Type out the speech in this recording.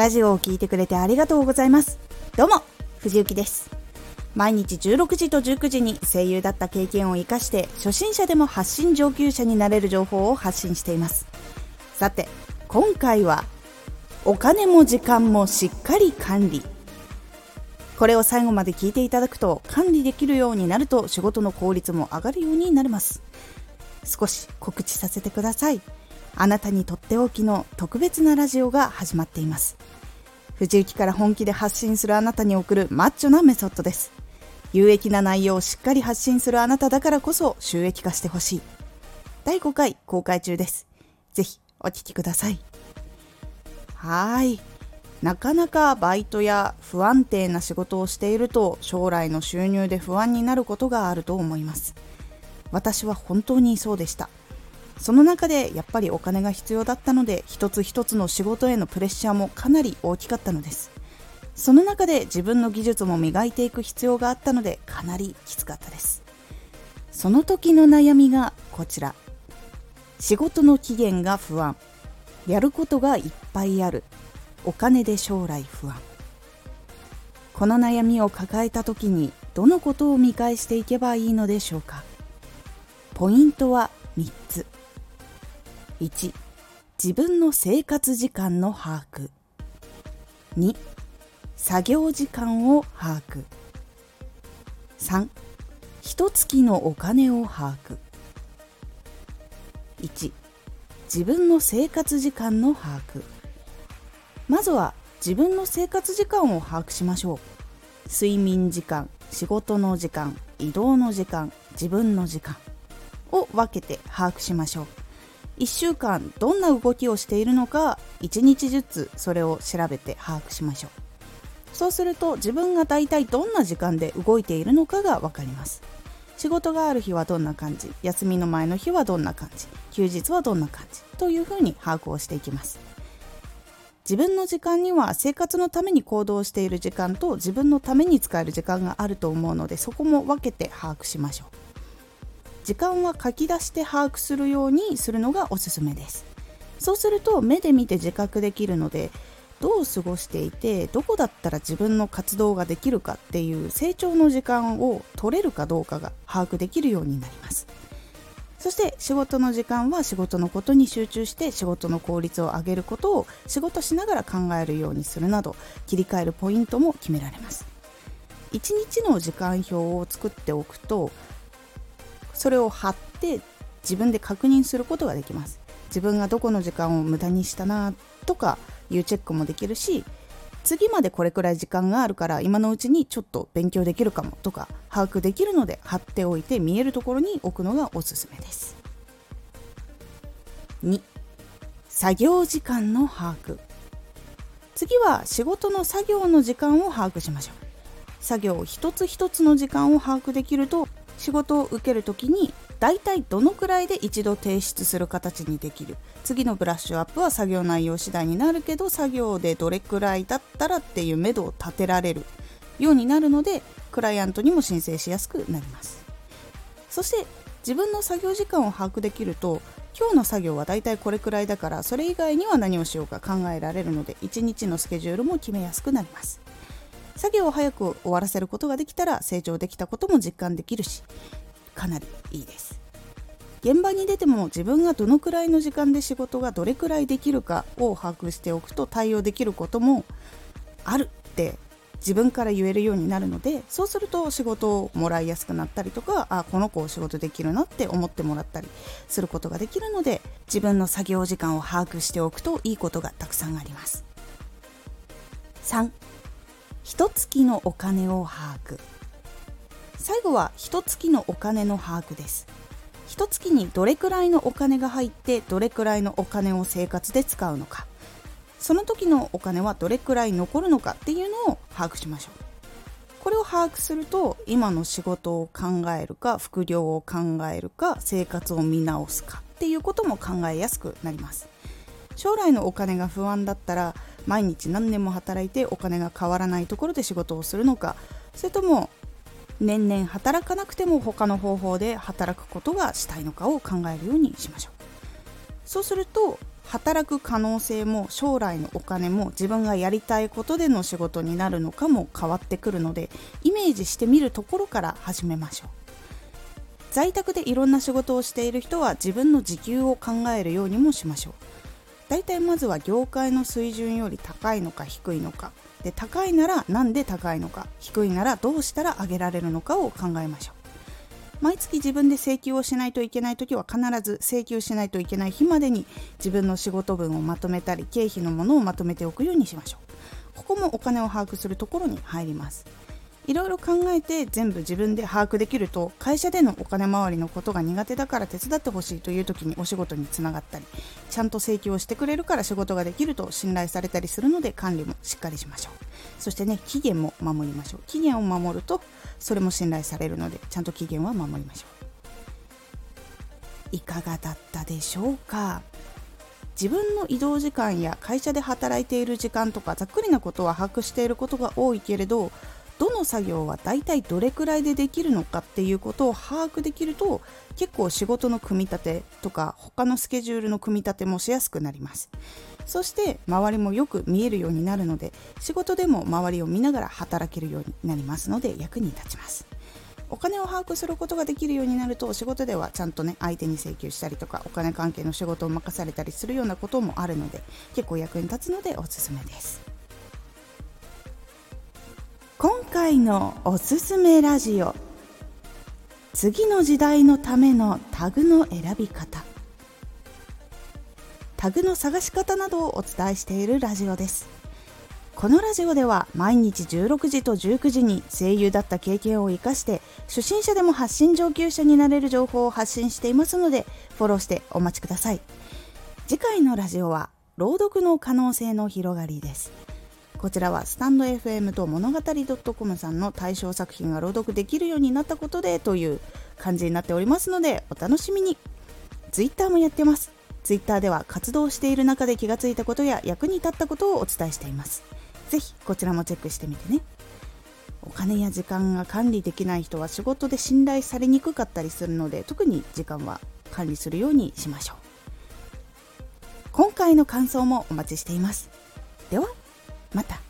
ラジオを聴いてくれてありがとうございます。どうも藤幸です。毎日16時と19時に声優だった経験を生かして初心者でも発信上級者になれる情報を発信しています。さて今回はお金も時間もしっかり管理。これを最後まで聞いていただくと管理できるようになると仕事の効率も上がるようになります。少し告知させてください。あなたにとっておきの特別なラジオが始まっています。藤雪から本気で発信するあなたに送るマッチョなメソッドです。有益な内容をしっかり発信するあなただからこそ収益化してほしい。第5回公開中です。ぜひお聴きください。はい。なかなかバイトや不安定な仕事をしていると将来の収入で不安になることがあると思います。私は本当にそうでした。その中でやっぱりお金が必要だったので一つ一つの仕事へのプレッシャーもかなり大きかったのです。その中で自分の技術も磨いていく必要があったのでかなりきつかったです。その時の悩みがこちら。仕事の期限が不安。やることがいっぱいある。お金で将来不安。この悩みを抱えた時にどのことを見返していけばいいのでしょうか。ポイントは3つ。1自分の生活時間の把握。2作業時間を把握。3一月のお金を把握。1自分の生活時間の把握。まずは自分の生活時間を把握しましょう。睡眠時間仕事の時間移動の時間自分の時間を分けて把握しましょう。1週間どんな動きをしているのか1日ずつそれを調べて把握しましょう。そうすると自分が大体どんな時間で動いているのかが分かります。仕事がある日はどんな感じ休みの前の日はどんな感じ休日はどんな感じというふうに把握をしていきます。自分の時間には生活のために行動している時間と自分のために使える時間があると思うのでそこも分けて把握しましょう。時間は書き出して把握するようにするのがおすすめです。そうすると目で見て自覚できるのでどう過ごしていてどこだったら自分の活動ができるかっていう成長の時間を取れるかどうかが把握できるようになります。そして仕事の時間は仕事のことに集中して仕事の効率を上げることを仕事しながら考えるようにするなど切り替えるポイントも決められます。1日の時間表を作っておくとそれを貼って自分で確認することができます。自分がどこの時間を無駄にしたなとかいうチェックもできるし次までこれくらい時間があるから今のうちにちょっと勉強できるかもとか把握できるので貼っておいて見えるところに置くのがおすすめです。2作業時間の把握。次は仕事の作業の時間を把握しましょう。作業一つ一つの時間を把握できると仕事を受ける時に大体どのくらいで一度提出する形にできる。次のブラッシュアップは作業内容次第になるけど作業でどれくらいだったらっていう目処を立てられる。ようになるのでクライアントにも申請しやすくなります。そして自分の作業時間を把握できると今日の作業はだいたいこれくらいだからそれ以外には何をしようか考えられるので1日のスケジュールも決めやすくなります。作業を早く終わらせることができたら成長できたことも実感できるしかなりいいです。現場に出ても自分がどのくらいの時間で仕事がどれくらいできるかを把握しておくと対応できることもあるって自分から言えるようになるのでそうすると仕事をもらいやすくなったりとかあこの子を仕事できるなって思ってもらったりすることができるので自分の作業時間を把握しておくといいことがたくさんあります。3一月のお金を把握。最後は一月のお金の把握です。一月にどれくらいのお金が入ってどれくらいのお金を生活で使うのか。その時のお金はどれくらい残るのかっていうのを把握しましょう。これを把握すると今の仕事を考えるか副業を考えるか生活を見直すかっていうことも考えやすくなります。将来のお金が不安だったら毎日何年も働いてお金が変わらないところで仕事をするのかそれとも年々働かなくても他の方法で働くことがしたいのかを考えるようにしましょう。そうすると働く可能性も将来のお金も自分がやりたいことでの仕事になるのかも変わってくるのでイメージしてみるところから始めましょう。在宅でいろんな仕事をしている人は自分の時給を考えるようにもしましょう。大体まずは業界の水準より高いのか低いのか。で高いなら何で高いのか。低いならどうしたら上げられるのかを考えましょう。毎月自分で請求をしないといけない時は必ず請求しないといけない日までに自分の仕事分をまとめたり経費のものをまとめておくようにしましょう。ここもお金を把握するところに入ります。いろいろ考えて全部自分で把握できると会社でのお金回りのことが苦手だから手伝ってほしいという時にお仕事につながったりちゃんと請求をしてくれるから仕事ができると信頼されたりするので管理もしっかりしましょう。そしてね期限も守りましょう。期限を守るとそれも信頼されるのでちゃんと期限は守りましょう。いかがだったでしょうか？自分の移動時間や会社で働いている時間とかざっくりなことは把握していることが多いけれどどの作業は大体どれくらいでできるのかっていうことを把握できると結構仕事の組み立てとか他のスケジュールの組み立てもしやすくなります。そして周りもよく見えるようになるので仕事でも周りを見ながら働けるようになりますので役に立ちます。お金を把握することができるようになると仕事ではちゃんとね相手に請求したりとかお金関係の仕事を任されたりするようなこともあるので結構役に立つのでおすすめです。今回のおすすめラジオ。次の時代のためのタグの選び方。タグの探し方などをお伝えしているラジオです。このラジオでは毎日16時と19時に声優だった経験を生かして初心者でも発信上級者になれる情報を発信していますのでフォローしてお待ちください。次回のラジオは朗読の可能性の広がりです。こちらはスタンド FM と物語 .com さんの対象作品が朗読できるようになったことでという感じになっておりますのでお楽しみに。Twitter もやってます。Twitter では活動している中で気がついたことや役に立ったことをお伝えしています。ぜひこちらもチェックしてみてね。お金や時間が管理できない人は仕事で信頼されにくかったりするので特に時間は管理するようにしましょう。今回の感想もお待ちしています。ではまた。